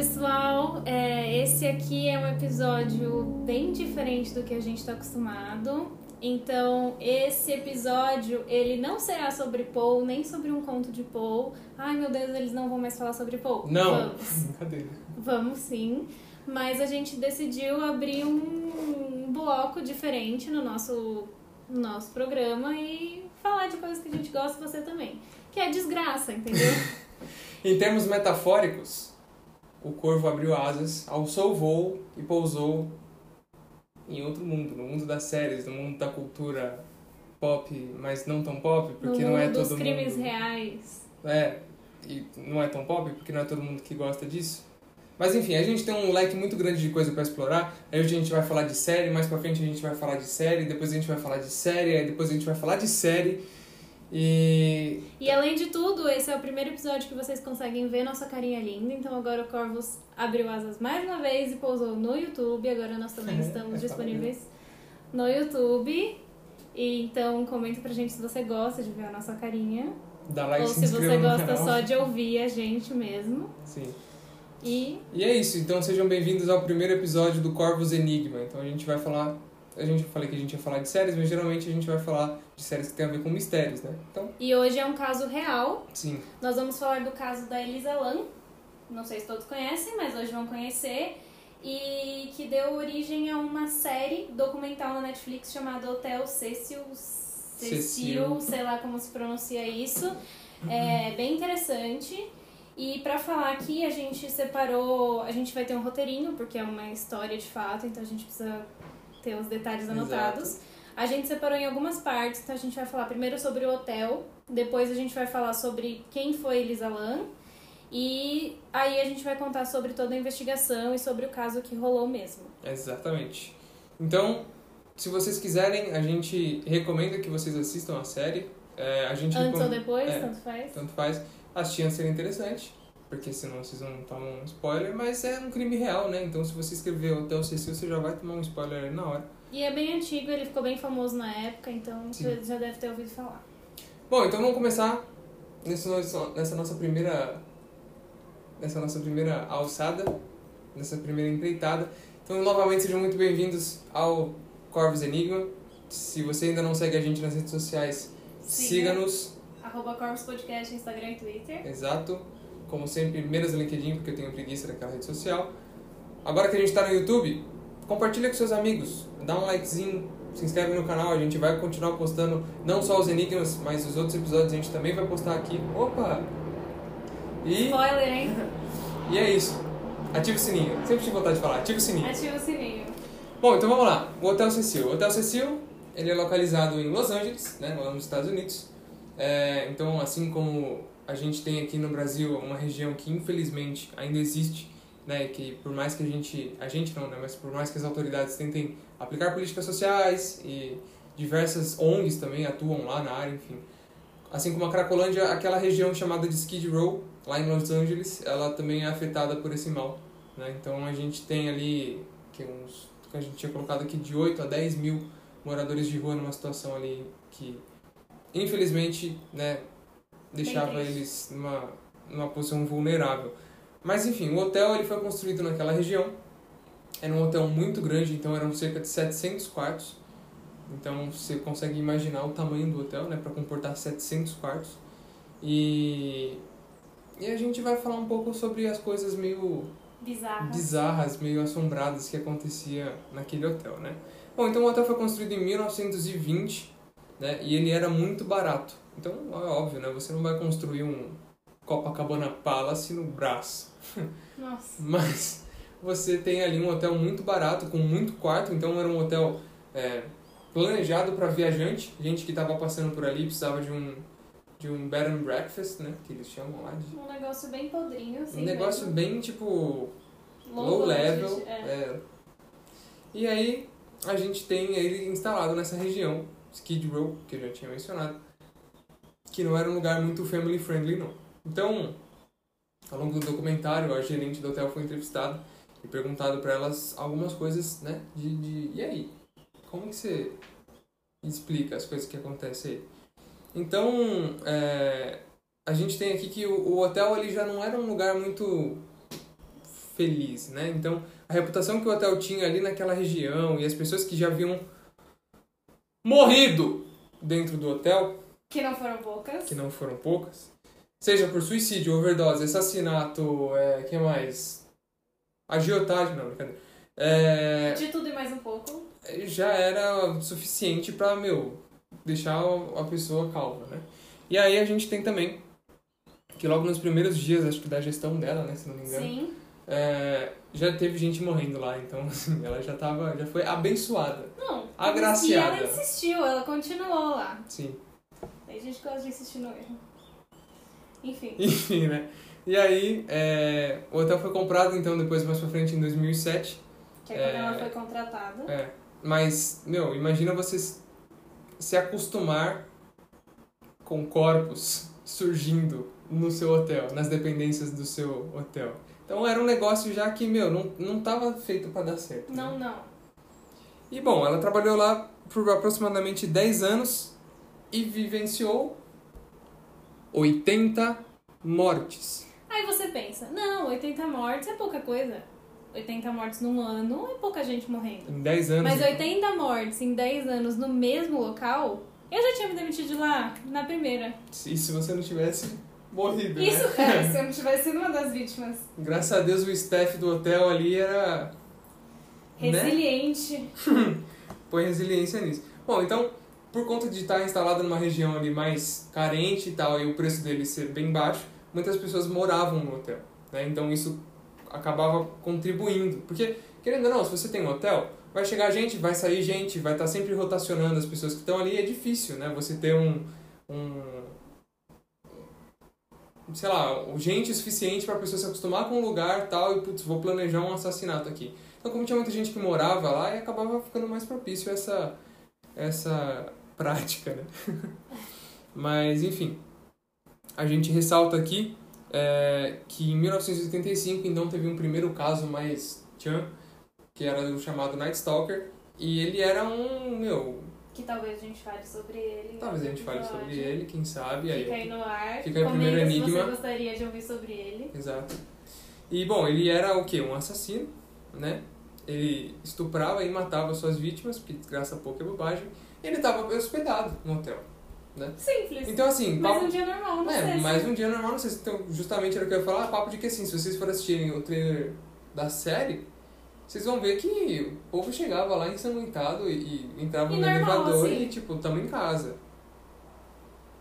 pessoal, é, esse aqui é um episódio bem diferente do que a gente está acostumado. Então, esse episódio, ele não será sobre Paul, nem sobre um conto de Paul. Ai, meu Deus, eles não vão mais falar sobre Paul. Não, Vamos, brincadeira. vamos sim. Mas a gente decidiu abrir um bloco diferente no nosso, no nosso programa e falar de coisas que a gente gosta você também. Que é desgraça, entendeu? Em termos metafóricos, o corvo abriu asas, alçou o voo e pousou em outro mundo, no mundo das séries, no mundo da cultura pop, mas não tão pop, porque no não é mundo dos todo crimes mundo. reais. É, e não é tão pop, porque não é todo mundo que gosta disso. Mas enfim, a gente tem um leque muito grande de coisa pra explorar. Aí hoje a gente vai falar de série, mais pra frente a gente vai falar de série, depois a gente vai falar de série, aí depois a gente vai falar de série. E E além de tudo, esse é o primeiro episódio que vocês conseguem ver nossa carinha linda. Então agora o Corvus abriu asas mais uma vez e pousou no YouTube. Agora nós também É, estamos é disponíveis no YouTube. E então comenta pra gente se você gosta de ver a nossa carinha. dá like, ou se se você gosta só de ouvir a gente mesmo. Sim. E E é isso, então sejam bem-vindos ao primeiro episódio do Corvus Enigma. Então a gente vai falar. A gente falei que a gente ia falar de séries, mas geralmente a gente vai falar de séries que tem a ver com mistérios, né? Então, E hoje é um caso real. sim. Nós vamos falar do caso da Elisa Lam. Não sei se todos conhecem, mas hoje vão conhecer. E que deu origem a uma série documental na Netflix chamada Hotel Cecil. Cecil, sei lá como se pronuncia isso. É bem interessante. E pra falar aqui, a gente separou. A gente vai ter um roteirinho, porque é uma história de fato, então a gente precisa ter os detalhes Exato. anotados. A gente separou em algumas partes, então a gente vai falar primeiro sobre o hotel, depois a gente vai falar sobre quem foi Elisa Lam, e aí a gente vai contar sobre toda a investigação e sobre o caso que rolou mesmo. Exatamente. Então, se vocês quiserem, a gente recomenda que vocês assistam a série. É, a gente Antes recom- ou depois, é, tanto faz. tanto faz. Assistir antes seria interessante, porque senão vocês não tomam um spoiler, mas é um crime real, né? Então se você escrever Hotel Cecil, você já vai tomar um spoiler na hora. E é bem antigo, ele ficou bem famoso na época, então Sim. você já deve ter ouvido falar. Bom, então vamos começar nesse nosso- nessa nossa primeira nessa nossa primeira alçada, nessa primeira empreitada. Então, novamente sejam muito bem-vindos ao Corvus Enigma. Se você ainda não segue a gente nas redes sociais, Siga. siga-nos. Arroba Corpus Podcast, Instagram e Twitter. Exato. Como sempre, menos no LinkedIn, porque eu tenho preguiça daquela rede social. Agora que a gente tá no YouTube, compartilha com seus amigos, dá um likezinho, se inscreve no canal, a gente vai continuar postando não só os enigmas, mas os outros episódios a gente também vai postar aqui. Opa! E, Spoiler, hein? e é isso. Ativa o sininho. Sempre tive vontade de falar, ativa o sininho. Ativa o sininho. Bom, então vamos lá. O Hotel Cecil. O Hotel Cecil, ele é localizado em Los Angeles, né, nos Estados Unidos. É, então, assim como a gente tem aqui no Brasil uma região que infelizmente ainda existe, né, que por mais que a gente, a gente não, né, mas por mais que as autoridades tentem aplicar políticas sociais e diversas ONGs também atuam lá na área, enfim. Assim como a Cracolândia, aquela região chamada de Skid Row, lá em Los Angeles, ela também é afetada por esse mal. Né? Então a gente tem ali que uns que a gente tinha colocado aqui de 8 a 10 mil moradores de rua numa situação ali que infelizmente né, deixava eles numa, numa posição vulnerável. Mas enfim, o hotel ele foi construído naquela região. Era um hotel muito grande, então eram cerca de 700 quartos. Então você consegue imaginar o tamanho do hotel, né, para comportar 700 quartos. E e a gente vai falar um pouco sobre as coisas meio Bizarra. bizarras, meio assombradas que acontecia naquele hotel, né? Bom, então o hotel foi construído em 1920, né? E ele era muito barato. Então, é óbvio, né? Você não vai construir um Copacabana Palace no braço. Nossa. Mas você tem ali um hotel muito barato, com muito quarto. Então, era um hotel é, planejado para viajante. Gente que estava passando por ali precisava de um, de um bed and breakfast, né? Que eles chamam lá de... Um negócio bem podrinho, assim. Um negócio mesmo. bem, tipo, Low low level. é. é. E aí a gente tem ele instalado nessa região, Skid Row, que eu já tinha mencionado, que não era um lugar muito family friendly não. Então, ao longo do documentário, a gerente do hotel foi entrevistada e perguntado para elas algumas coisas, né, de, de e aí, como que você explica as coisas que acontecem aí? Então, é, a gente tem aqui que o, o hotel ele já não era um lugar muito feliz, né? Então, a reputação que o hotel tinha ali naquela região e as pessoas que já haviam morrido dentro do hotel, Que não foram poucas. que não foram poucas, seja por suicídio, overdose, assassinato, é, que mais? Agiotagem, não, brincadeira. É, De tudo e mais um pouco. já era suficiente pra, meu, deixar a pessoa calma, né? E aí a gente tem também que logo nos primeiros dias, acho que da gestão dela, né, se não me engano, Sim. é, já teve gente morrendo lá, então assim, ela já tava, já foi abençoada. Não. Agraciada. E ela insistiu, ela continuou lá. Sim. Tem gente que gosta de insistir no erro. Enfim. Enfim, né? E aí, é, o hotel foi comprado, então, depois mais pra frente, em 2007. Que é quando É. ela foi contratada. É, mas, meu, imagina você se acostumar com corpos surgindo no seu hotel, nas dependências do seu hotel. Então era um negócio já que, meu, não, não tava feito pra dar certo. né? Não, não. E bom, ela trabalhou lá por aproximadamente 10 anos e vivenciou 80 mortes. Aí você pensa, não, 80 mortes é pouca coisa. 80 mortes num ano é pouca gente morrendo. Em 10 anos. Mas 80 mortes em 10 anos no mesmo local, eu já tinha me demitido de lá na primeira. E se você não tivesse morrido, né? Isso, é, se eu não tivesse sido uma das vítimas. Graças a Deus o staff do hotel ali era. Né? Resiliente. Põe resiliência nisso. Bom, então, por conta de estar instalado numa região ali mais carente e tal, e o preço dele ser bem baixo, muitas pessoas moravam no hotel. Né? Então isso acabava contribuindo. Porque, querendo ou não, se você tem um hotel, vai chegar gente, vai sair gente, vai estar sempre rotacionando as pessoas que estão ali, é difícil, né? Você ter um. um sei lá, gente suficiente para a pessoa se acostumar com o lugar tal e, putz, vou planejar um assassinato aqui. Então, como tinha muita gente que morava lá, e acabava ficando mais propício essa, essa prática, né? Mas, enfim, a gente ressalta aqui é, que em 1985, então, teve um primeiro caso mais tchan, que era o chamado Night Stalker, e ele era um, meu, Que talvez a gente fale sobre ele. talvez a gente fale episódio. sobre ele, quem sabe. Fica aí aí no ar. Fica aí o primeiro se enigma. você gostaria de ouvir sobre ele. Exato. E bom, ele era o quê? Um assassino, né? Ele estuprava e matava suas vítimas, porque desgraça pouco é bobagem. Ele estava hospedado no hotel. Simples. Então assim, papo... um dia normal, não é, sei. mais um dia normal, não sei se então, justamente era o que eu ia falar, papo de que assim, se vocês forem assistirem o trailer da série, vocês vão ver que o povo chegava lá ensanguentado e, e entrava E no normal, elevador assim. e tipo, tamo em casa.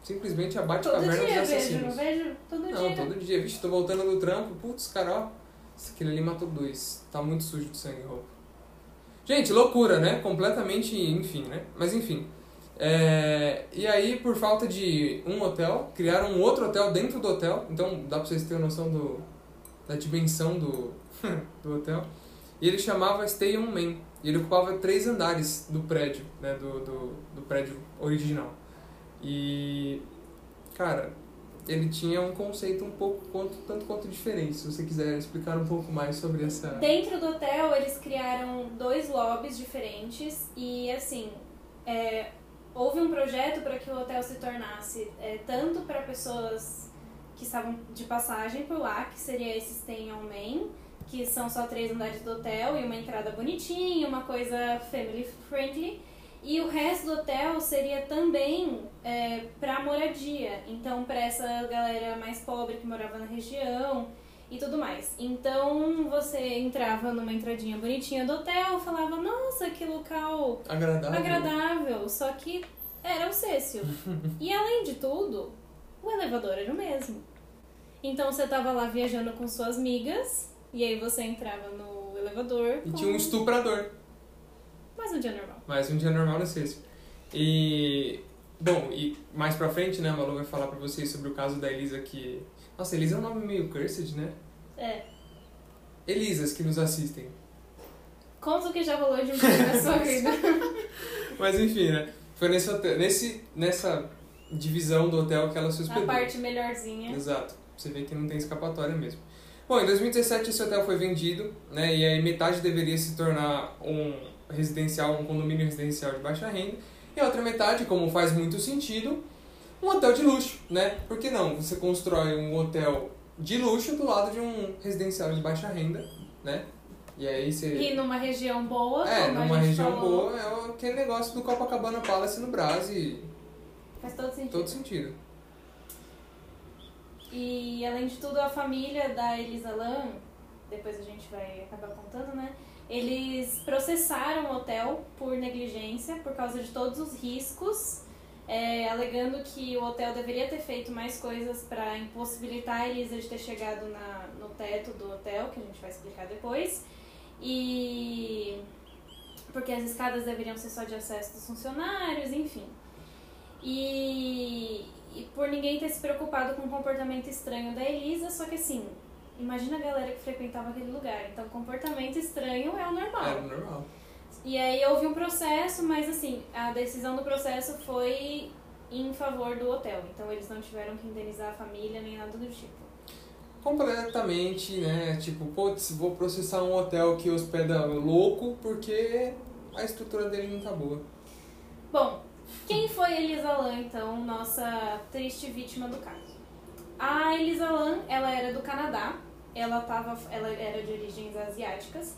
Simplesmente abate Todo caverna dos dia vejo, assassinos. não vejo? Todo Não, dia. todo dia. Vixe, tô voltando do trampo. Putz, cara, ó. Aquele ali matou dois. Tá muito sujo de sangue roupa. Gente, loucura, né? Completamente, enfim, né? Mas enfim. É, E aí, por falta de um hotel, criaram um outro hotel dentro do hotel. Então, dá pra vocês terem noção do... da dimensão do, do hotel. E ele chamava Stay On Man. E ele ocupava três andares do prédio, né? Do, do, do prédio original. E... Cara, ele tinha um conceito um pouco quanto, tanto quanto diferente. Se você quiser explicar um pouco mais sobre essa. Dentro do hotel, eles criaram dois lobbies diferentes e, assim, é, houve um projeto para que o hotel se tornasse é, tanto para pessoas que estavam de passagem por lá, que seria esse Stay On Main, que são só três andares do hotel e uma entrada bonitinha, uma coisa family friendly. E o resto do hotel seria também é, para moradia, então para essa galera mais pobre que morava na região e tudo mais. Então você entrava numa entradinha bonitinha do hotel, falava, nossa, que local Agradável. agradável, só que era o Cécio. e além de tudo, o elevador era o mesmo. Então você tava lá viajando com suas migas, e aí você entrava no elevador. E com- tinha um estuprador. Mais um dia normal. Mais um dia normal no sexto. E. Bom, e mais pra frente, né, a Malu vai falar pra vocês sobre o caso da Elisa que. Nossa, Elisa é um nome meio cursed, né? É. Elisas que nos assistem. Conta o que já rolou de mim na sua vida. Mas enfim, né? Foi nesse, hotel, nesse nessa divisão do hotel que ela se A hospedou. parte melhorzinha. Exato. Você vê que não tem escapatória mesmo. Bom, em 2017 esse hotel foi vendido, né? E aí metade deveria se tornar um residencial, um condomínio residencial de baixa renda. E a outra metade, como faz muito sentido, um hotel de luxo, né? Por que não? Você constrói um hotel de luxo do lado de um residencial de baixa renda, né? E aí você. E numa região boa, É, numa região falou, boa, é aquele negócio do Copacabana Palace no Brasil e Faz todo sentido. todo sentido. E além de tudo, a família da Elisa Lam, depois a gente vai acabar contando, né? Eles processaram o hotel por negligência, por causa de todos os riscos, é, alegando que o hotel deveria ter feito mais coisas para impossibilitar a Elisa de ter chegado na, no teto do hotel, que a gente vai explicar depois. E porque as escadas deveriam ser só de acesso dos funcionários, enfim. E, e por ninguém ter se preocupado com o comportamento estranho da Elisa, só que assim, imagina a galera que frequentava aquele lugar. Então, comportamento estranho é o normal. Era normal. E aí houve um processo, mas assim, a decisão do processo foi em favor do hotel. Então, eles não tiveram que indenizar a família nem nada do tipo. Completamente, né? Tipo, putz, vou processar um hotel que hospeda louco porque a estrutura dele não tá boa. Bom, quem foi Elisa Lam, então, nossa triste vítima do caso? A Elisa Lam, ela era do Canadá, ela, tava, ela era de origens asiáticas,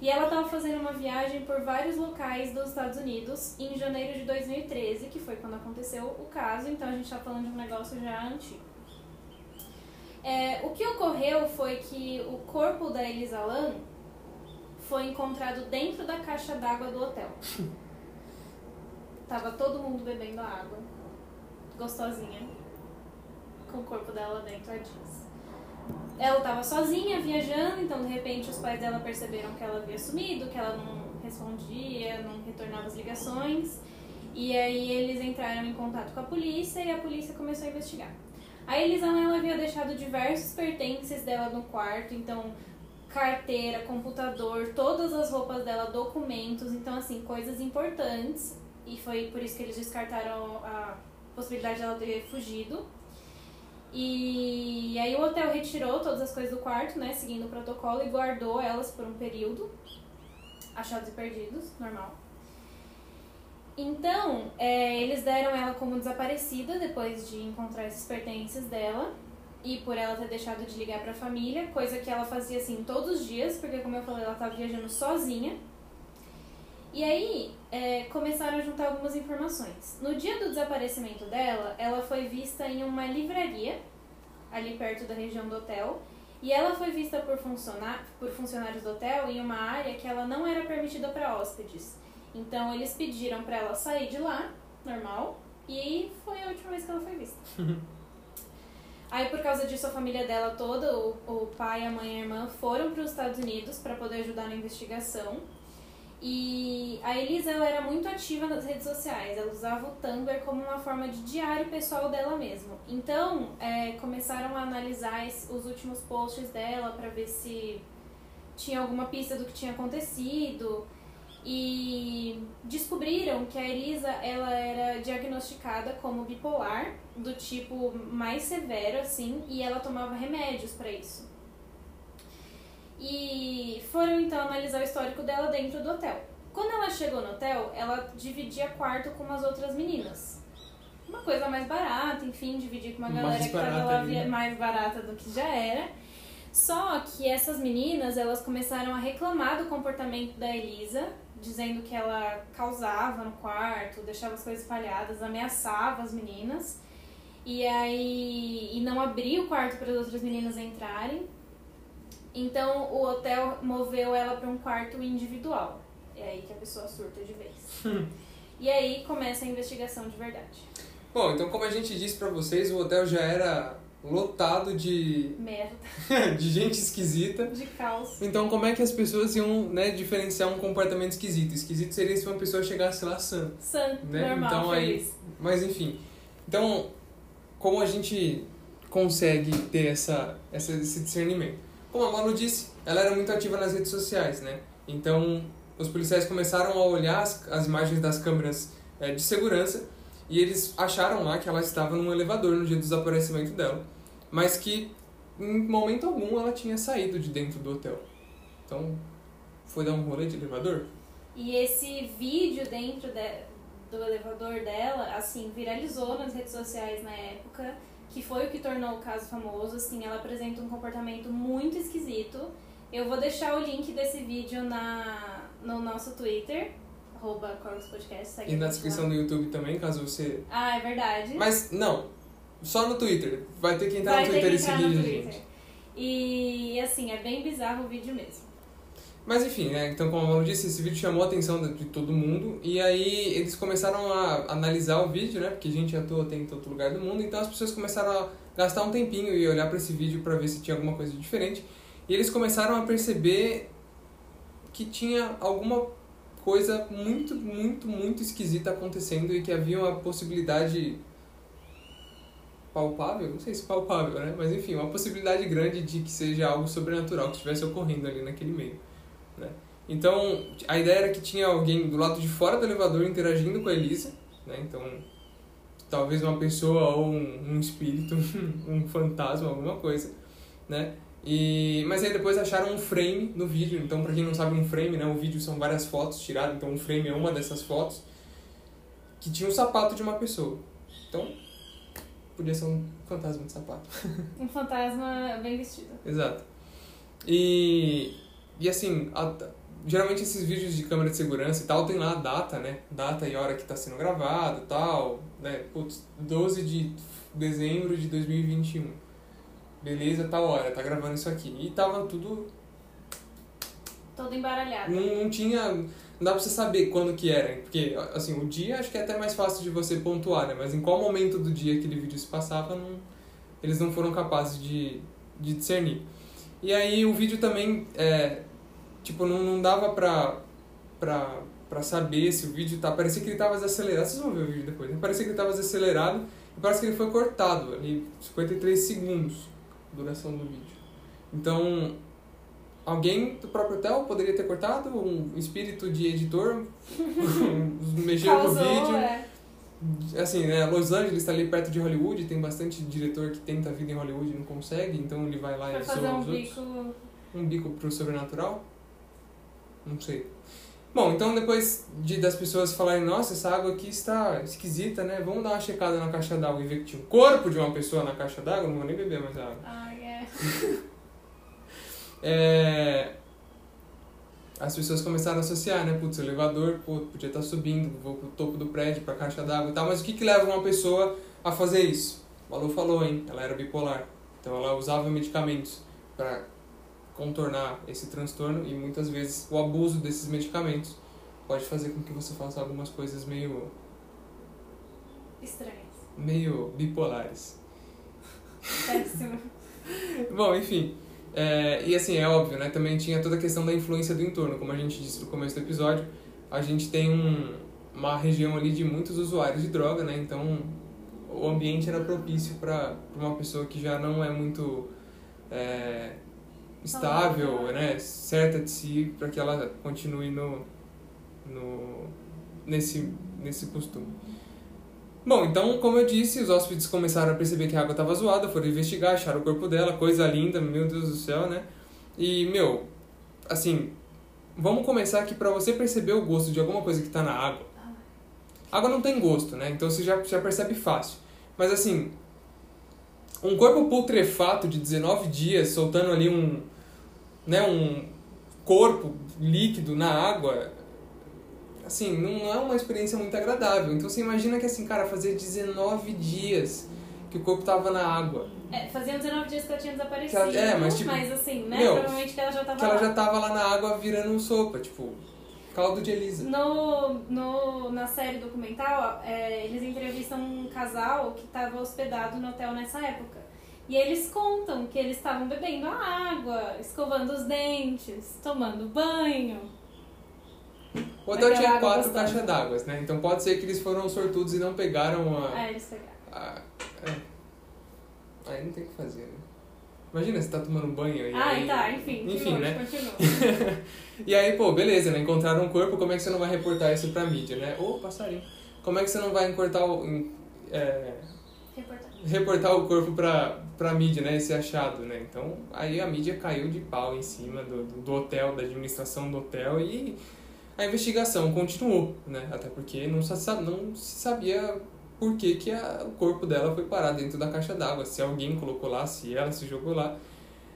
e ela estava fazendo uma viagem por vários locais dos Estados Unidos em janeiro de 2013, que foi quando aconteceu o caso, então a gente está falando de um negócio já antigo. É, o que ocorreu foi que o corpo da Elisa Lam foi encontrado dentro da caixa d'água do hotel. Tava todo mundo bebendo a água, gostosinha, com o corpo dela dentro a jeans. Ela tava sozinha viajando, então de repente os pais dela perceberam que ela havia sumido, que ela não respondia, não retornava as ligações. E aí eles entraram em contato com a polícia e a polícia começou a investigar. A Elisana ela havia deixado diversos pertences dela no quarto, então carteira, computador, todas as roupas dela, documentos, então assim, coisas importantes. E foi por isso que eles descartaram a possibilidade dela ter fugido. E aí o hotel retirou todas as coisas do quarto, né, seguindo o protocolo e guardou elas por um período. Achados e perdidos, normal. Então, é, eles deram ela como desaparecida depois de encontrar esses pertences dela e por ela ter deixado de ligar para a família, coisa que ela fazia assim todos os dias, porque como eu falei, ela estava viajando sozinha. E aí, é, começaram a juntar algumas informações. No dia do desaparecimento dela, ela foi vista em uma livraria, ali perto da região do hotel, e ela foi vista por, funcionar, por funcionários do hotel em uma área que ela não era permitida para hóspedes. Então, eles pediram para ela sair de lá, normal, e foi a última vez que ela foi vista. Aí, por causa disso, a família dela toda, o, o pai, a mãe e a irmã, foram para os Estados Unidos para poder ajudar na investigação. E a Elisa ela era muito ativa nas redes sociais, ela usava o Tumblr como uma forma de diário pessoal dela mesmo. Então, é, começaram a analisar os últimos posts dela para ver se tinha alguma pista do que tinha acontecido e descobriram que a Elisa ela era diagnosticada como bipolar do tipo mais severo assim e ela tomava remédios para isso. E foram então analisar o histórico dela dentro do hotel. Quando ela chegou no hotel, ela dividia quarto com umas outras meninas. Uma coisa mais barata, enfim, dividir com uma Mais galera que tava lá via- mais barata do que já era. Só que essas meninas, elas começaram a reclamar do comportamento da Elisa, dizendo que ela causava no quarto, deixava as coisas espalhadas, ameaçava as meninas. E aí e não abria o quarto para as outras meninas entrarem. Então o hotel moveu ela para um quarto individual. É aí que a pessoa surta de vez. e aí começa a investigação de verdade. Bom, então como a gente disse pra vocês, o hotel já era lotado de, Merda. de gente esquisita. De caos. Então como é que as pessoas iam né, diferenciar um comportamento esquisito? Esquisito seria se uma pessoa chegasse lá sã. San, Né? normal, Então, aí- feliz. Mas enfim. Então, como a gente consegue ter essa, essa, esse discernimento? Como a Manu disse, ela era muito ativa nas redes sociais, né? Então, os policiais começaram a olhar as, as imagens das câmeras eh, de segurança e eles acharam lá que ela estava num elevador no dia do desaparecimento dela, mas que em momento algum ela tinha saído de dentro do hotel. Então, foi dar um rolê de elevador? E esse vídeo dentro de- do elevador dela, assim, viralizou nas redes sociais na época. Que foi o que tornou o caso famoso. Assim, ela apresenta um comportamento muito esquisito. Eu vou deixar o link desse vídeo na, no nosso Twitter, arroba Podcast. E na descrição lá. do YouTube também, caso você. Ah, é verdade. Mas não, só no Twitter. Vai ter que entrar Vai no ter Twitter e a Twitter. gente. E assim, é bem bizarro o vídeo mesmo. Mas enfim, né? Então, como Manu disse, esse vídeo chamou a atenção de de todo mundo. E aí eles começaram a analisar o vídeo, né? Porque a gente atua tem em todo lugar do mundo. Então as pessoas começaram a gastar um tempinho e olhar para esse vídeo para ver se tinha alguma coisa diferente. E eles começaram a perceber que tinha alguma coisa muito, muito, muito esquisita acontecendo e que havia uma possibilidade palpável, não sei se palpável, né? Mas enfim, uma possibilidade grande de que seja algo sobrenatural que estivesse ocorrendo ali naquele meio, né? Então, a ideia era que tinha alguém do lado de fora do elevador interagindo com a Elisa, né? Então, talvez uma pessoa ou um, um espírito, um fantasma, alguma coisa, né? E, mas aí depois acharam um frame no vídeo. Então, pra quem não sabe, um frame, né? O vídeo são várias fotos tiradas. Então, um frame é uma dessas fotos que tinha um sapato de uma pessoa. Então, podia ser um fantasma de sapato. Um fantasma bem vestido. Exato. E, e assim, a- geralmente esses vídeos de câmera de segurança e tal tem lá a data, né? Data e hora que está sendo gravado e tal, né? Putz, 12 de dezembro de 2021. Beleza, tal hora, tá gravando isso aqui. E tava tudo. Todo embaralhado. Não, não tinha. Não dá pra você saber quando que era. Porque, assim, o dia acho que é até mais fácil de você pontuar, né? Mas em qual momento do dia aquele vídeo se passava, não, eles não foram capazes de, de discernir. E aí o vídeo também, é, tipo, não, não dava pra, pra, pra saber se o vídeo tá... Parecia que ele tava desacelerado. Vocês vão ver o vídeo depois, né? Parecia que ele tava desacelerado e parece que ele foi cortado ali, 53 segundos a duração do vídeo. Então, alguém do próprio hotel poderia ter cortado, um espírito de editor mexeu com o Causou, vídeo. é. Assim, né, Los Angeles está ali perto de Hollywood, tem bastante diretor que tenta a vida em Hollywood e não consegue, então ele vai lá Pra e fazer um bico. Um bico pro sobrenatural? Não sei. Bom, então depois de, das pessoas falarem, nossa, essa água aqui está esquisita, né? Vamos dar uma checada na caixa d'água e ver que tinha um corpo de uma pessoa na caixa d'água, não vou nem beber mais água. Ai, é. É... As pessoas começaram a associar, né? Putz, o elevador, pô, podia estar subindo, vou pro topo do prédio, pra caixa d'água e tal, mas o que que leva uma pessoa a fazer isso? O Malu falou, hein? Ela era bipolar. Então ela usava medicamentos para contornar esse transtorno e muitas vezes o abuso desses medicamentos pode fazer com que você faça algumas coisas meio, Estranhas. meio bipolares. Péssimo. Bom, enfim. É, e assim, é óbvio, né? Também tinha toda a questão da influência do entorno. Como a gente disse no começo do episódio, a gente tem um, uma região ali de muitos usuários de droga, né? Então o ambiente era propício para uma pessoa que já não é muito é, estável, né? Certa de si, para que ela continue no, no, nesse, nesse costume. Bom, então, como eu disse, os hóspedes começaram a perceber que a água estava zoada, foram investigar, acharam o corpo dela, coisa linda, meu Deus do céu, né? E, meu, assim, vamos começar aqui para você perceber o gosto de alguma coisa que está na água. Água não tem gosto, né? Então você já, já percebe fácil. Mas, assim, um corpo putrefato de 19 dias soltando ali um, né, um corpo líquido na água, assim, não é uma experiência muito agradável. Então você imagina que assim, cara, fazia 19 dias que o corpo tava na água. É, fazia 19 dias que ela tinha desaparecido. Ela- é, mas, tipo, assim, né? meu, Provavelmente que ela já tava Que ela lá. já tava lá na água virando sopa, tipo, caldo de Elisa. No, no, na série documental, é, eles entrevistam um casal que estava hospedado no hotel nessa época. E eles contam que eles estavam bebendo a água, escovando os dentes, tomando banho. O hotel tinha quatro caixas d'água, né? Então pode ser que eles foram sortudos e não pegaram a. Aí eles pegaram. a- é. Aí não tem o que fazer, né? Imagina, você tá tomando banho e Ah, aí... tá, enfim. Enfim, continua, né? Continua. E aí, pô, beleza, né? Encontraram um corpo, como é que você não vai reportar isso pra mídia, né? Ô, passarinho. Como é que você não vai cortar o, é, Reportagem. reportar o corpo pra, pra mídia, né? Esse achado, né? Então, aí a mídia caiu de pau em cima do, do, hotel, da administração do hotel e a investigação continuou, né? Até porque não se, não se sabia por que, que a, o corpo dela foi parar dentro da caixa d'água, se alguém colocou lá, se ela se jogou lá.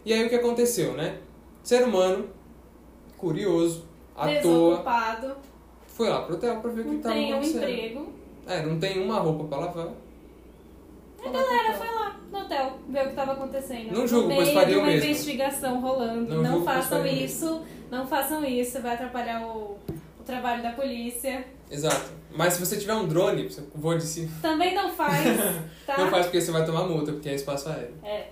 E aí o que aconteceu, né? Ser humano, curioso, à toa, Desocupado, foi lá pro hotel pra ver o que não estava tem um acontecendo. emprego. É, não tem uma roupa pra lavar. A galera foi lá no hotel ver o que estava acontecendo. Não julgo, meio faria o uma mesmo. investigação rolando. Não Não, julgo, façam faria o isso. Não façam isso. Vai atrapalhar o, o trabalho da polícia. Exato. Mas se você tiver um drone, você voa de cima. Também não faz, tá? Não faz porque você vai tomar multa, porque é espaço aéreo. É.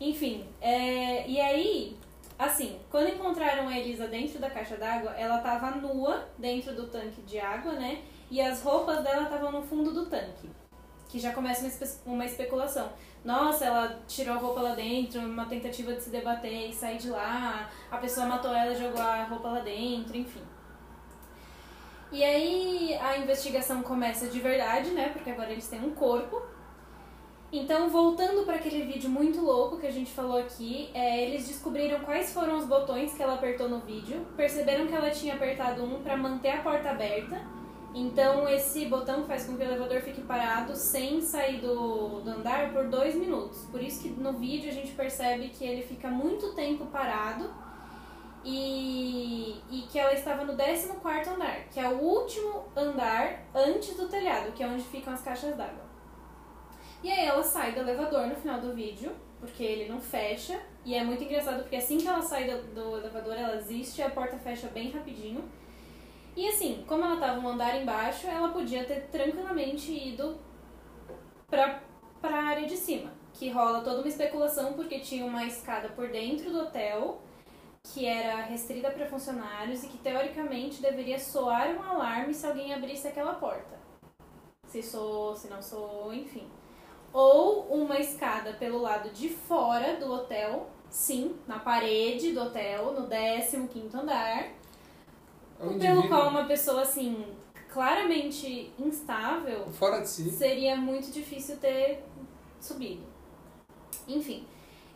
Enfim, é, e aí, assim, quando encontraram a Elisa dentro da caixa d'água, ela tava nua dentro do tanque de água, né? E as roupas dela estavam no fundo do tanque. Que já começa uma, espe- uma especulação. Nossa, ela tirou a roupa lá dentro, uma tentativa de se debater e sair de lá. A pessoa matou ela e jogou a roupa lá dentro, enfim. E aí a investigação começa de verdade, né? Porque agora eles têm um corpo. Então, voltando para aquele vídeo muito louco que a gente falou aqui, é, eles descobriram quais foram os botões que ela apertou no vídeo, perceberam que ela tinha apertado um para manter a porta aberta. Então, esse botão faz com que o elevador fique parado sem sair do, do andar por dois minutos. Por isso que no vídeo a gente percebe que ele fica muito tempo parado e, e que ela estava no 14 andar, que é o último andar antes do telhado, que é onde ficam as caixas d'água. E aí ela sai do elevador no final do vídeo, porque ele não fecha, e é muito engraçado porque assim que ela sai do, do elevador, ela existe e a porta fecha bem rapidinho. E assim, como ela estava um andar embaixo, ela podia ter tranquilamente ido pra, pra área de cima, que rola toda uma especulação porque tinha uma escada por dentro do hotel que era restrita para funcionários e que teoricamente deveria soar um alarme se alguém abrisse aquela porta. Se soou, se não soou, enfim. Ou uma escada pelo lado de fora do hotel, sim, na parede do hotel, no 15º andar, É um pelo indivíduo qual uma pessoa assim claramente instável fora de si. seria muito difícil ter subido. Enfim,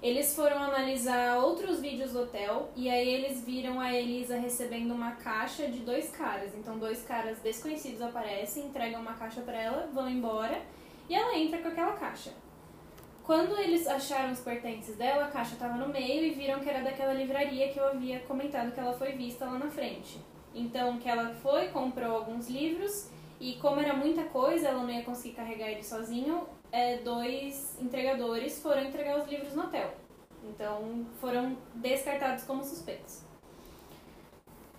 eles foram analisar outros vídeos do hotel e aí eles viram a Elisa recebendo uma caixa de dois caras. Então, dois caras desconhecidos aparecem, entregam uma caixa pra ela, vão embora e ela entra com aquela caixa. Quando eles acharam os pertences dela, a caixa estava no meio e viram que era daquela livraria que eu havia comentado que ela foi vista lá na frente. Então, que ela foi, comprou alguns livros e como era muita coisa, ela não ia conseguir carregar ele sozinho, é, dois entregadores foram entregar os livros no hotel. Então, foram descartados como suspeitos.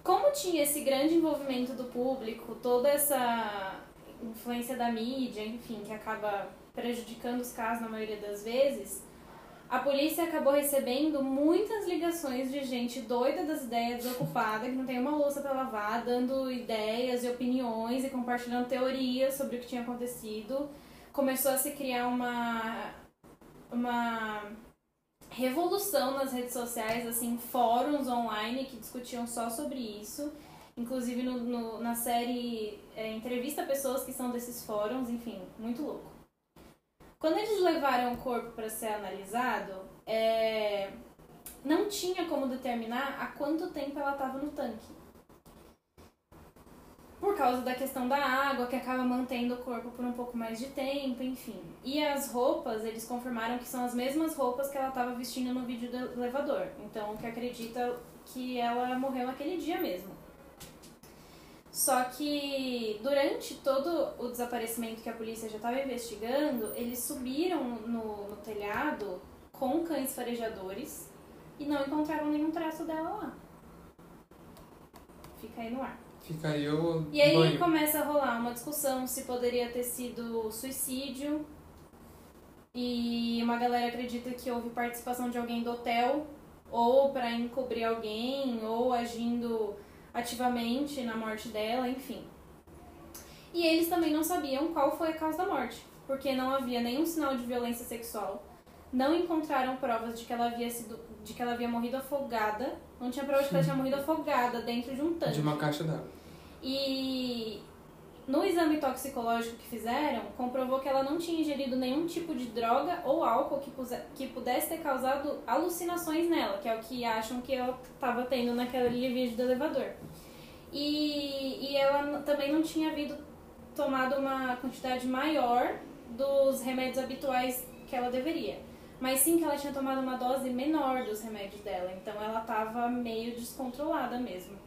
Como tinha esse grande envolvimento do público, toda essa influência da mídia, enfim, que acaba prejudicando os casos na maioria das vezes, a polícia acabou recebendo muitas ligações de gente doida das ideias, desocupada, que não tem uma louça para lavar, dando ideias e opiniões e compartilhando teorias sobre o que tinha acontecido. Começou a se criar uma uma revolução nas redes sociais, assim, fóruns online que discutiam só sobre isso. Inclusive no, no- na série é, entrevista pessoas que são desses fóruns, enfim, muito louco. Quando eles levaram o corpo para ser analisado, é, não tinha como determinar há quanto tempo ela estava no tanque. Por causa da questão da água, que acaba mantendo o corpo por um pouco mais de tempo, enfim. E as roupas, eles confirmaram que são as mesmas roupas que ela estava vestindo no vídeo do elevador. Então, que acredita que ela morreu naquele dia mesmo. Só que durante todo o desaparecimento que a polícia já estava investigando, eles subiram no, no telhado com cães farejadores e não encontraram nenhum traço dela lá. Fica aí no ar. Fica aí o E aí banho. começa a rolar uma discussão se poderia ter sido suicídio. E uma galera acredita que houve participação de alguém do hotel, ou para encobrir alguém, ou agindo ativamente na morte dela, enfim. E eles também não sabiam qual foi a causa da morte, porque não havia nenhum sinal de violência sexual. Não encontraram provas de que ela havia sido, de que ela havia morrido afogada. Não tinha prova de que ela tinha morrido afogada dentro de um tanque. De uma caixa d'água. E no exame toxicológico que fizeram, comprovou que ela não tinha ingerido nenhum tipo de droga ou álcool que, que pudesse ter causado alucinações nela, que é o que acham que ela estava tendo naquele vídeo do elevador. E, e ela também não tinha havido tomado uma quantidade maior dos remédios habituais que ela deveria. Mas sim que ela tinha tomado uma dose menor dos remédios dela, então ela estava meio descontrolada mesmo.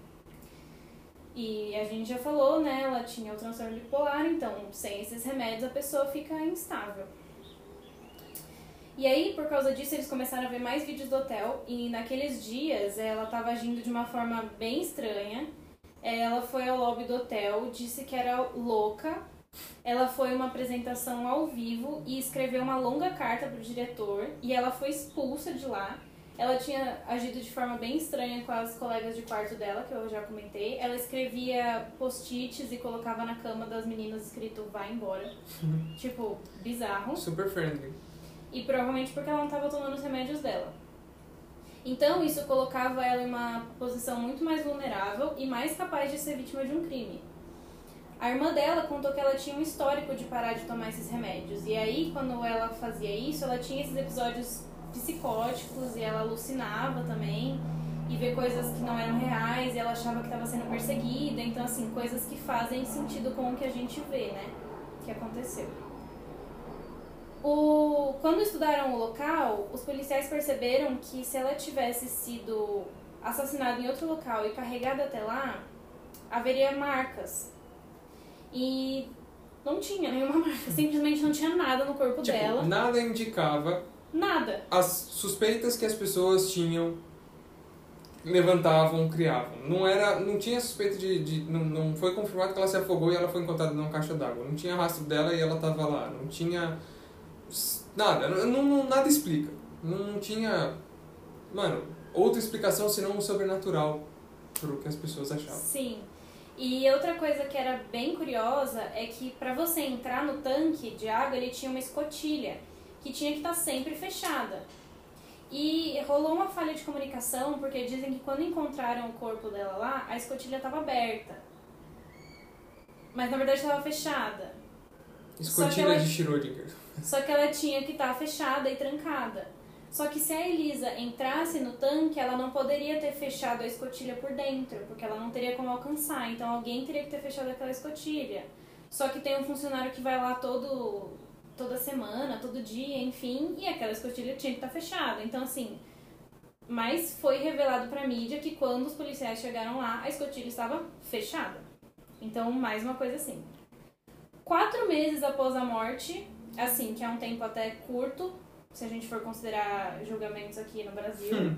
E a gente já falou, né? Ela tinha o transtorno bipolar, então sem esses remédios a pessoa fica instável. E aí, por causa disso, eles começaram a ver mais vídeos do hotel. E naqueles dias, ela estava agindo de uma forma bem estranha. Ela foi ao lobby do hotel, disse que era louca. Ela foi uma apresentação ao vivo e escreveu uma longa carta para o diretor. E ela foi expulsa de lá. Ela tinha agido de forma bem estranha com as colegas de quarto dela, que eu já comentei. Ela escrevia post-its e colocava na cama das meninas escrito vai embora. tipo, bizarro. Super friendly. E provavelmente porque ela não estava tomando os remédios dela. Então, isso colocava ela em uma posição muito mais vulnerável e mais capaz de ser vítima de um crime. A irmã dela contou que ela tinha um histórico de parar de tomar esses remédios. E aí, quando ela fazia isso, ela tinha esses episódios psicóticos e ela alucinava também e vê coisas que não eram reais e ela achava que estava sendo perseguida. Então, assim, coisas que fazem sentido com o que a gente vê, né? Que aconteceu. O, quando estudaram o local, os policiais perceberam que se ela tivesse sido assassinada em outro local e carregada até lá, haveria marcas. E não tinha nenhuma marca, simplesmente não tinha nada no corpo Tipo, dela. nada indicava Nada. as suspeitas que as pessoas tinham levantavam, criavam. Não era, não tinha suspeita de, de não, não foi confirmado que ela se afogou e ela foi encontrada numa caixa d'água. Não tinha rastro dela e ela estava lá. Não tinha nada, não, não- nada explica. Não, não tinha, mano, outra explicação senão o sobrenatural pro que as pessoas achavam. Sim. E outra coisa que era bem curiosa é que para você entrar no tanque de água, ele tinha uma escotilha que tinha que estar sempre fechada. E rolou uma falha de comunicação, porque dizem que quando encontraram o corpo dela lá, a escotilha estava aberta. Mas na verdade estava fechada. Escotilha ela- de Schrödinger. Só que ela tinha que estar fechada e trancada. Só que se a Elisa entrasse no tanque, ela não poderia ter fechado a escotilha por dentro, porque ela não teria como alcançar. Então alguém teria que ter fechado aquela escotilha. Só que tem um funcionário que vai lá todo toda semana, todo dia, enfim, e aquela escotilha tinha que estar fechada. Então assim, mas foi revelado pra mídia que quando os policiais chegaram lá, a escotilha estava fechada. Então, mais uma coisa assim. Quatro meses após a morte, assim, que é um tempo até curto, se a gente for considerar julgamentos aqui no Brasil. Hum.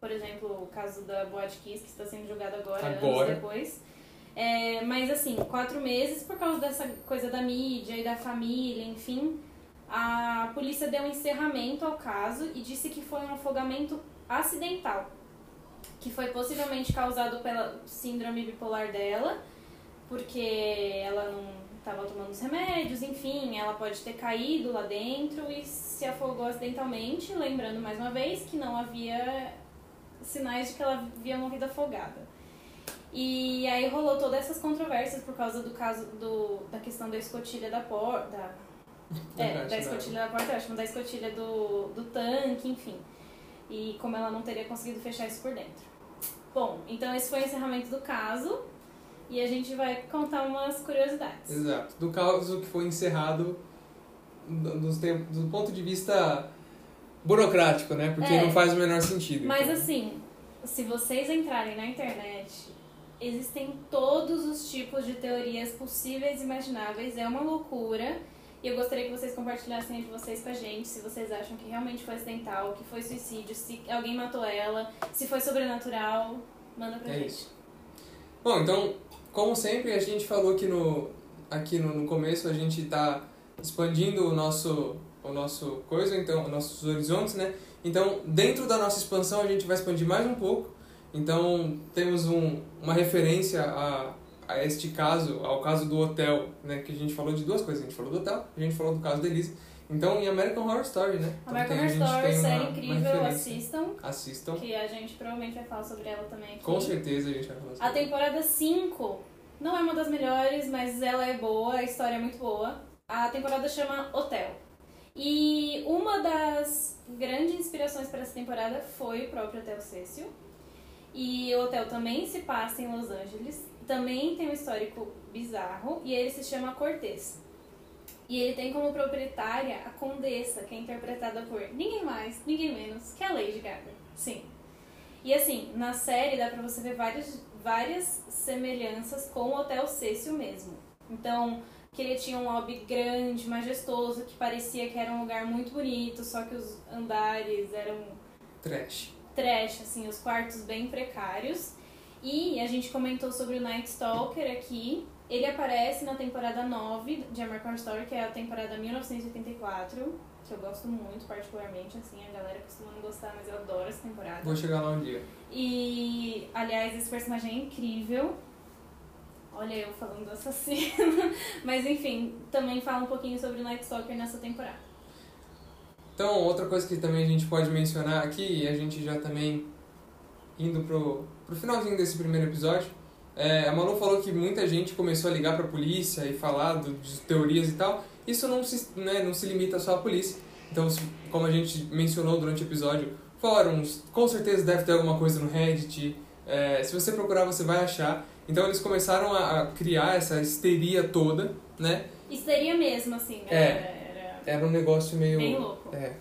Por exemplo, o caso da Boate Kiss, que está sendo julgado agora, Agora. anos depois. É, mas assim, quatro meses, por causa dessa coisa da mídia e da família, enfim, a polícia deu um encerramento ao caso e disse que foi um afogamento acidental, que foi possivelmente causado pela síndrome bipolar dela, porque ela não estava tomando os remédios, enfim, ela pode ter caído lá dentro e se afogou acidentalmente, lembrando mais uma vez que não havia sinais de que ela havia morrido afogada. E aí rolou todas essas controvérsias por causa do caso do, da questão da escotilha da porta. Da É, da escotilha da porta, eu acho, da escotilha do, do tanque, enfim. E como ela não teria conseguido fechar isso por dentro. Bom, então esse foi o encerramento do caso. E a gente vai contar umas curiosidades. Exato. Do caso que foi encerrado do, tempos- do ponto de vista burocrático, né? Porque É. não faz o menor sentido. Mas então. assim, se vocês entrarem na internet, existem todos os tipos de teorias possíveis e imagináveis. É uma loucura. E eu gostaria que vocês compartilhassem entre vocês com a gente se vocês acham que realmente foi acidental, que foi suicídio, se alguém matou ela, se foi sobrenatural. Manda pra É gente. isso. Bom, então, como sempre, a gente falou aqui no, aqui no, no começo, a gente está expandindo o nosso, o nosso coisa, então, os nossos horizontes, né? Então, dentro da nossa expansão, a gente vai expandir mais um pouco. Então, temos um, uma referência a, a este caso, ao caso do hotel, né? Que a gente falou de duas coisas. A gente falou do hotel, a gente falou do caso da Elisa. Então, em American Horror Story, né? Então, American Horror Story, série uma incrível, assistam. Assistam. Que a gente provavelmente vai falar sobre ela também aqui. Com certeza a gente vai falar sobre A temporada 5 não é uma das melhores, mas ela é boa, a história é muito boa. A temporada chama Hotel. E uma das grandes inspirações para essa temporada foi o próprio Hotel Cecil. E o hotel também se passa em Los Angeles. também tem um histórico bizarro e ele se chama Cortez. E ele tem como proprietária a Condessa, que é interpretada por ninguém mais, ninguém menos que a Lady Gaga. Sim. E assim, na série dá pra você ver várias, várias semelhanças com o Hotel Cecil mesmo. Então, que ele tinha um lobby grande, majestoso, que parecia que era um lugar muito bonito, só que os andares eram Trash. Trash, assim, os quartos bem precários. E a gente comentou sobre o Night Stalker aqui. Ele aparece na temporada 9 de American Horror Story, que é a temporada 1984, que eu gosto muito, particularmente, assim, a galera costuma não gostar, mas eu adoro essa temporada. Vou chegar lá um dia. E, aliás, esse personagem é incrível. Olha eu falando do assassino. Mas enfim, também fala um pouquinho sobre o Night Stalker nessa temporada. Então, outra coisa que também a gente pode mencionar aqui, e a gente já também indo pro, pro finalzinho desse primeiro episódio, é, a Manu falou que muita gente começou a ligar pra polícia e falar do, de teorias e tal. Isso não se, né, não se limita só à polícia. Então, como a gente mencionou durante o episódio, fóruns, com certeza deve ter alguma coisa no Reddit. É, se você procurar, você vai achar. Então, eles começaram a, a criar essa histeria toda, né? Histeria mesmo, assim, né? É. Era, um negócio meio... bem louco. É.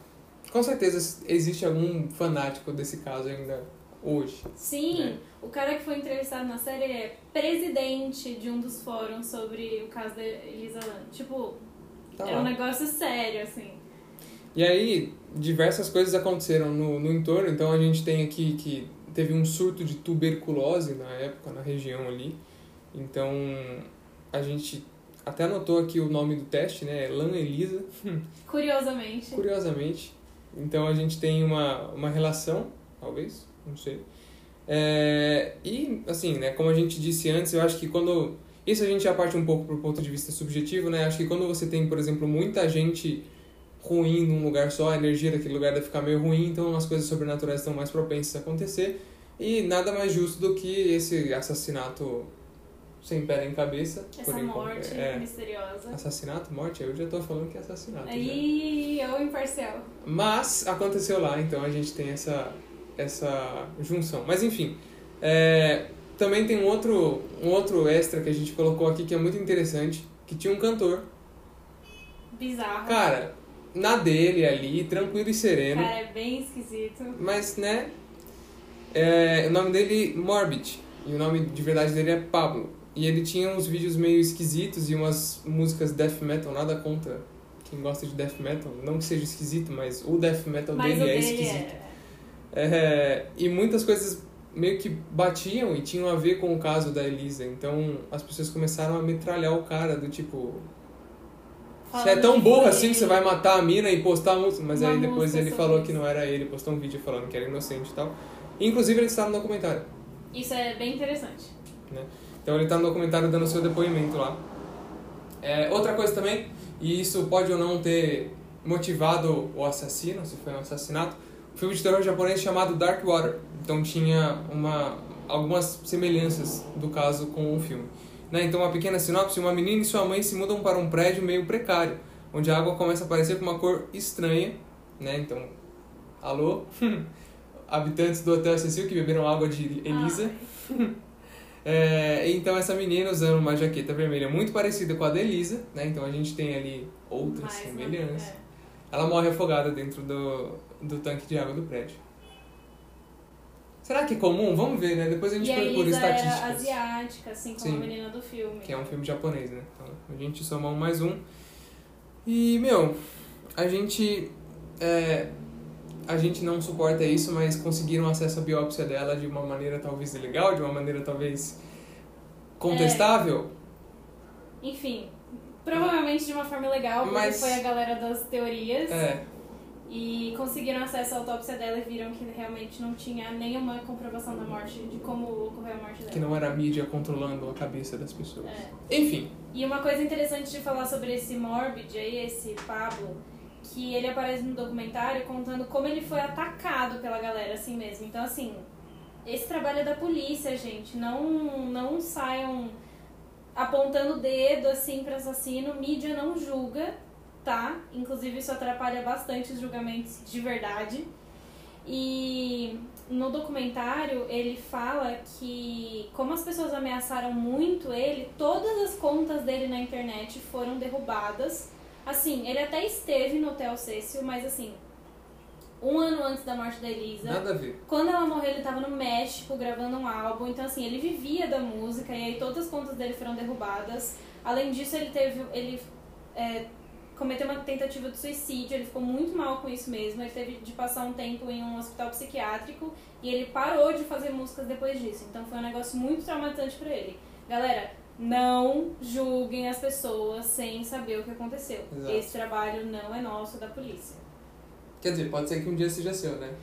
Com certeza existe algum fanático desse caso ainda hoje. Sim, É. o cara que foi entrevistado na série é presidente de um dos fóruns sobre o caso da Elisa Lam. Tipo, Tá é um negócio sério, assim. E aí, diversas coisas aconteceram no, no entorno. Então, a gente tem aqui que teve um surto de tuberculose na época, na região ali. Então, a gente até anotou aqui o nome do teste, né? Lan Elisa, Curiosamente. curiosamente. Então, a gente tem uma, uma relação, talvez, não sei. É, e, assim, né? Como a gente disse antes, eu acho que quando... Isso a gente já parte um pouco pro ponto de vista subjetivo, né? Acho que quando você tem, por exemplo, muita gente ruim num lugar só, a energia daquele lugar deve ficar meio ruim, então as coisas sobrenaturais estão mais propensas a acontecer. E nada mais justo do que esse assassinato sem pé nem cabeça. Essa por enquanto. morte É, misteriosa. assassinato, morte, eu já tô falando que é assassinato. já. Aí, eu imparcial. Mas aconteceu lá, então a gente tem essa, essa junção. Mas enfim, é, também tem um outro, um outro extra que a gente colocou aqui que é muito interessante, que tinha um cantor. Bizarro. Cara, na dele ali, tranquilo e sereno. Cara, é bem esquisito. Mas, né? é, o nome dele Morbid. E o nome de verdade dele é Pablo. E ele tinha uns vídeos meio esquisitos e umas músicas death metal, nada contra quem gosta de death metal. Não que seja esquisito, mas o death metal Mas dele é dele esquisito. é. É, e muitas coisas meio que batiam e tinham a ver com o caso da Elisa. Então as pessoas começaram a metralhar o cara do tipo. Você é tão burro assim que você vai matar a mina e postar a música. Mas Uma aí depois ele falou isso. que não era ele, postou um vídeo falando que era inocente e tal. Inclusive ele está no documentário. Isso é bem interessante. Então ele tá no documentário dando seu depoimento lá. É, outra coisa também, e isso pode ou não ter motivado o assassino, se foi um assassinato, um filme de terror japonês chamado Dark Water. Então tinha uma, algumas semelhanças do caso com o filme. Né? Então uma pequena sinopse, uma menina e sua mãe se mudam para um prédio meio precário, onde a água começa a aparecer com uma cor estranha. Né? Então, alô? Habitantes do Hotel Cecil que beberam água de Elisa. É, então essa menina usando uma jaqueta vermelha muito parecida com a da Elisa, né? Então a gente tem ali outras Mas, semelhanças. é. Ela morre afogada dentro do, do tanque de água do prédio. Será que é comum? Vamos ver, né? Depois a gente E a procura Elisa era estatísticas. asiática, assim como Sim. a menina do filme. Que é um filme japonês, né? Então a gente soma um mais um. E, meu, a gente. é, a gente não suporta isso, mas conseguiram acesso à biópsia dela de uma maneira talvez ilegal, de uma maneira talvez contestável. Enfim, provavelmente de uma forma legal, porque Mas- foi a galera das teorias. É, E conseguiram acesso à autópsia dela e viram que realmente não tinha nenhuma comprovação da morte, de como ocorreu a morte dela. que não era a mídia controlando a cabeça das pessoas. É. Enfim, E uma coisa interessante de falar sobre esse Morbid aí, esse Pablo, que ele aparece no documentário contando como ele foi atacado pela galera assim mesmo. Então, assim, esse trabalho é da polícia, gente. Não, não saiam apontando o dedo assim para assassino. Mídia não julga, tá? Inclusive, isso atrapalha bastante os julgamentos de verdade. E no documentário ele fala que como as pessoas ameaçaram muito ele, todas as contas dele na internet foram derrubadas. Assim, ele até esteve no Hotel Cecil, mas assim, um ano antes da morte da Elisa. Nada a ver. Quando ela morreu, ele tava no México gravando um álbum. Então, assim, ele vivia da música e aí todas as contas dele foram derrubadas. Além disso, ele teve. Ele é, cometeu uma tentativa de suicídio, ele ficou muito mal com isso mesmo. Ele teve de passar um tempo em um hospital psiquiátrico e ele parou de fazer músicas depois disso. Então foi um negócio muito traumatizante para ele. Galera, não julguem as pessoas sem saber o que aconteceu. Exato. Esse trabalho não é nosso, é da polícia. Quer dizer, pode ser que um dia seja seu, né?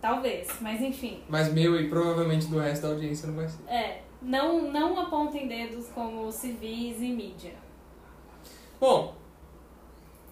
Talvez, mas enfim. Mas meu e provavelmente do resto da audiência não vai ser. É, não, não apontem dedos como civis e mídia. Bom,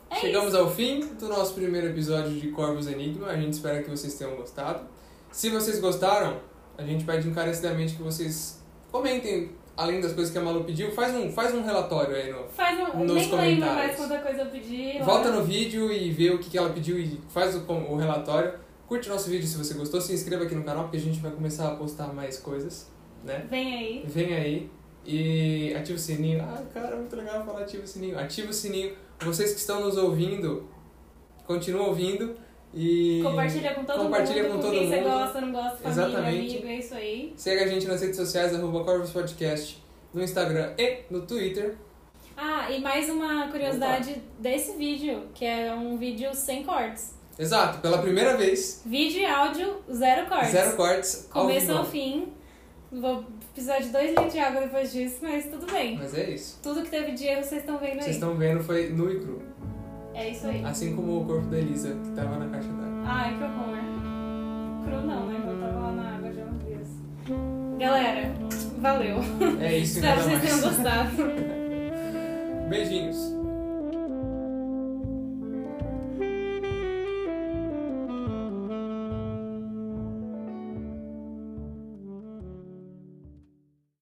É chegamos ao fim do nosso primeiro episódio de Corvus Enigma. A gente espera que vocês tenham gostado. Se vocês gostaram, a gente pede encarecidamente que vocês comentem, além das coisas que a Malu pediu, faz um, faz um relatório aí no, Faz um, Nos nem comentários. mais quanta coisa eu pedi. Volta olha. no vídeo e vê o que, que ela pediu e faz o, o relatório. Curte nosso vídeo se você gostou, se inscreva aqui no canal porque a gente vai começar a postar mais coisas, né? Vem aí. Vem aí e ativa o sininho. Ah, cara, muito legal falar ativa o sininho. Ativa o sininho. Vocês que estão nos ouvindo, continuam ouvindo e Compartilha com todo compartilha mundo. com todo quem você mundo. gosta, não gosta, família, Exatamente. amigo, é isso aí. Segue a gente nas redes sociais, arroba Corvus Podcast, no Instagram e no Twitter. Ah, e mais uma curiosidade desse vídeo, que é um vídeo sem cortes. Exato, pela primeira vez, Vídeo e áudio, zero cortes. zero cortes, ao Começo vivo. ao fim. Vou precisar de dois litros de água depois disso, mas tudo bem. Mas é isso. Tudo que teve de erro vocês estão vendo aí. Vocês estão vendo foi nu e cru. É isso aí. Assim como o corpo da Elisa, que tava na caixa d'água. Ai, que horror. Cru não, né? Eu tava lá na água de uma vez. Galera, valeu. É isso Espero que vocês tenham gostado. Beijinhos.